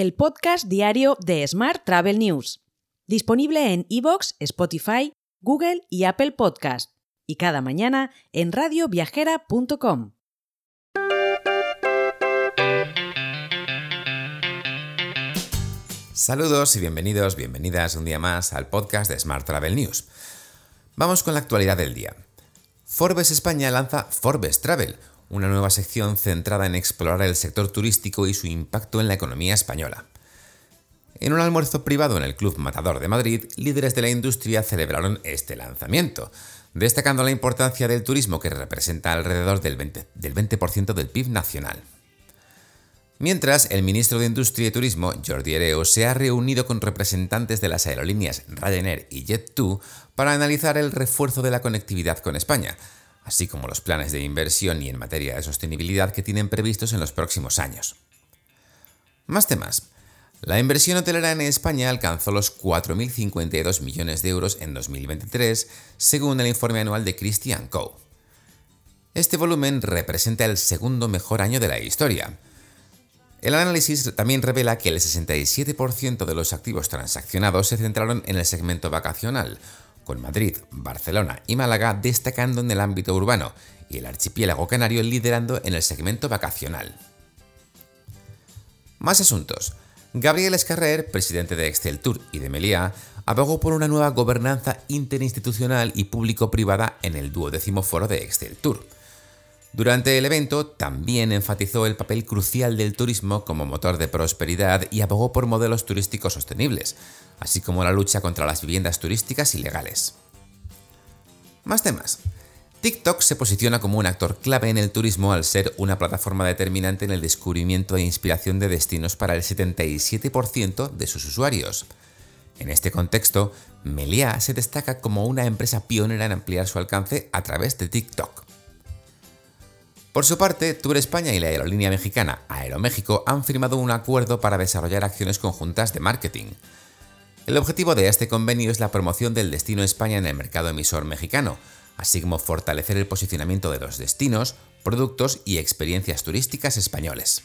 el podcast diario de Smart Travel News, disponible en iVoox, Spotify, Google y Apple Podcast, y cada mañana en radioviajera.com. Saludos y bienvenidos, bienvenidas un día más al podcast de Smart Travel News. Vamos con la actualidad del día. Forbes España lanza Forbes Travel, una nueva sección centrada en explorar el sector turístico y su impacto en la economía española. En un almuerzo privado en el Club Matador de Madrid, líderes de la industria celebraron este lanzamiento, destacando la importancia del turismo que representa alrededor del 20%, del, 20 del PIB nacional. Mientras, el ministro de Industria y Turismo, Jordi Ereo, se ha reunido con representantes de las aerolíneas Ryanair y Jet2 para analizar el refuerzo de la conectividad con España, así como los planes de inversión y en materia de sostenibilidad que tienen previstos en los próximos años. Más temas. La inversión hotelera en España alcanzó los 4.052 millones de euros en 2023, según el informe anual de Christian Co. Este volumen representa el segundo mejor año de la historia. El análisis también revela que el 67% de los activos transaccionados se centraron en el segmento vacacional, con Madrid, Barcelona y Málaga destacando en el ámbito urbano y el archipiélago canario liderando en el segmento vacacional. Más asuntos. Gabriel Escarrer, presidente de Excel Tour y de Meliá, abogó por una nueva gobernanza interinstitucional y público-privada en el duodécimo foro de Excel Tour. Durante el evento también enfatizó el papel crucial del turismo como motor de prosperidad y abogó por modelos turísticos sostenibles, así como la lucha contra las viviendas turísticas ilegales. Más temas. TikTok se posiciona como un actor clave en el turismo al ser una plataforma determinante en el descubrimiento e inspiración de destinos para el 77% de sus usuarios. En este contexto, Meliá se destaca como una empresa pionera en ampliar su alcance a través de TikTok. Por su parte, Tour España y la aerolínea mexicana Aeroméxico han firmado un acuerdo para desarrollar acciones conjuntas de marketing. El objetivo de este convenio es la promoción del destino España en el mercado emisor mexicano, así como fortalecer el posicionamiento de los destinos, productos y experiencias turísticas españoles.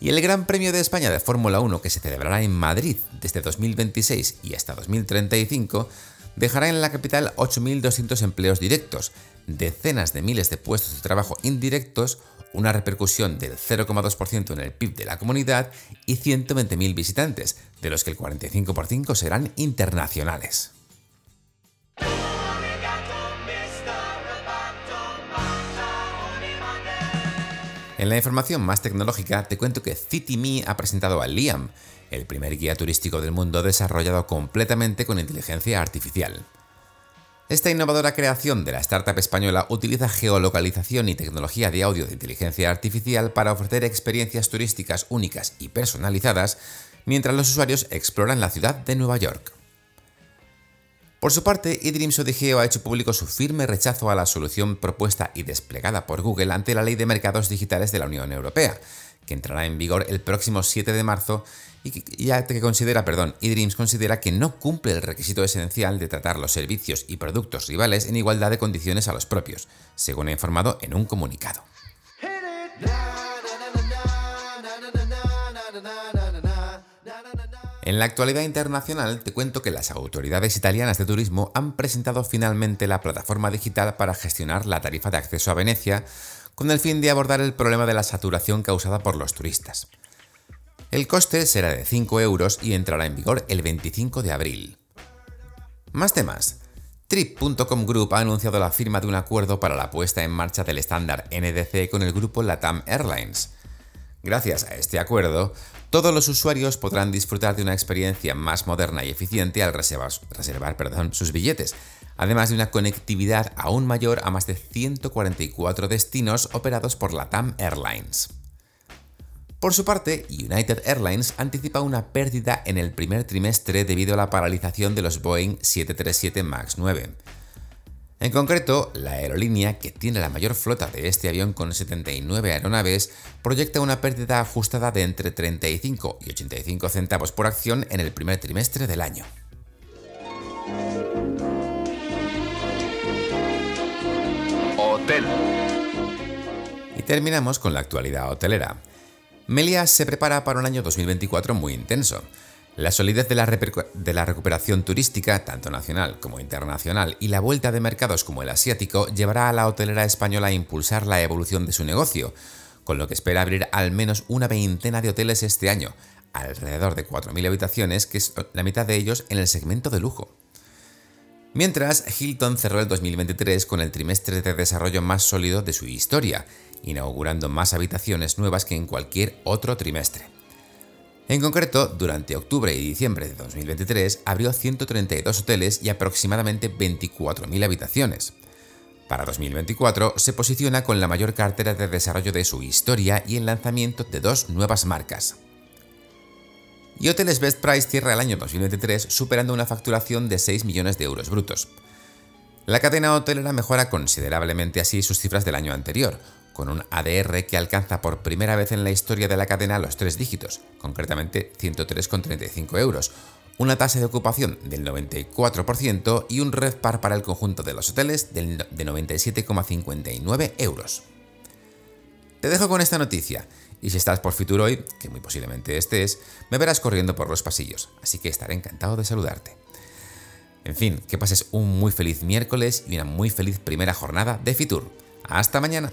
Y el Gran Premio de España de Fórmula 1 que se celebrará en Madrid desde 2026 y hasta 2035 dejará en la capital 8.200 empleos directos, decenas de miles de puestos de trabajo indirectos, una repercusión del 0,2% en el PIB de la comunidad y 120.000 visitantes, de los que el 45% serán internacionales. En la información más tecnológica te cuento que CityMe ha presentado a Liam, el primer guía turístico del mundo desarrollado completamente con inteligencia artificial. Esta innovadora creación de la startup española utiliza geolocalización y tecnología de audio de inteligencia artificial para ofrecer experiencias turísticas únicas y personalizadas mientras los usuarios exploran la ciudad de Nueva York. Por su parte, eDreams Odigeo ha hecho público su firme rechazo a la solución propuesta y desplegada por Google ante la Ley de Mercados Digitales de la Unión Europea, que entrará en vigor el próximo 7 de marzo y que, considera, perdón, considera que no cumple el requisito esencial de tratar los servicios y productos rivales en igualdad de condiciones a los propios, según ha informado en un comunicado. En la actualidad internacional te cuento que las autoridades italianas de turismo han presentado finalmente la plataforma digital para gestionar la tarifa de acceso a Venecia con el fin de abordar el problema de la saturación causada por los turistas. El coste será de 5 euros y entrará en vigor el 25 de abril. Más temas. Trip.com Group ha anunciado la firma de un acuerdo para la puesta en marcha del estándar NDC con el grupo Latam Airlines. Gracias a este acuerdo, todos los usuarios podrán disfrutar de una experiencia más moderna y eficiente al reservar, sus billetes, además de una conectividad aún mayor a más de 144 destinos operados por Latam Airlines. Por su parte, United Airlines anticipa una pérdida en el primer trimestre debido a la paralización de los Boeing 737 MAX 9. En concreto, la aerolínea, que tiene la mayor flota de este avión con 79 aeronaves, proyecta una pérdida ajustada de entre 35 y 85 centavos por acción en el primer trimestre del año. Hotel. Y terminamos con la actualidad hotelera. Meliá se prepara para un año 2024 muy intenso. La solidez de la, recuperación turística, tanto nacional como internacional, y la vuelta de mercados como el asiático llevará a la hotelera española a impulsar la evolución de su negocio, con lo que espera abrir al menos una veintena de hoteles este año, alrededor de 4.000 habitaciones, que es la mitad de ellos en el segmento de lujo. Mientras, Hilton cerró el 2023 con el trimestre de desarrollo más sólido de su historia, inaugurando más habitaciones nuevas que en cualquier otro trimestre. En concreto, durante octubre y diciembre de 2023 abrió 132 hoteles y aproximadamente 24.000 habitaciones. Para 2024 se posiciona con la mayor cartera de desarrollo de su historia y el lanzamiento de dos nuevas marcas. Y Hoteles Best Price cierra el año 2023 superando una facturación de 6 millones de euros brutos. La cadena hotelera mejora considerablemente así sus cifras del año anterior, con un ADR que alcanza por primera vez en la historia de la cadena los tres dígitos, concretamente 103,35 euros, una tasa de ocupación del 94% y un RevPAR para el conjunto de los hoteles de 97,59 euros. Te dejo con esta noticia, y si estás por Fitur hoy, que muy posiblemente estés, me verás corriendo por los pasillos, así que estaré encantado de saludarte. En fin, que pases un muy feliz miércoles y una muy feliz primera jornada de Fitur. ¡Hasta mañana!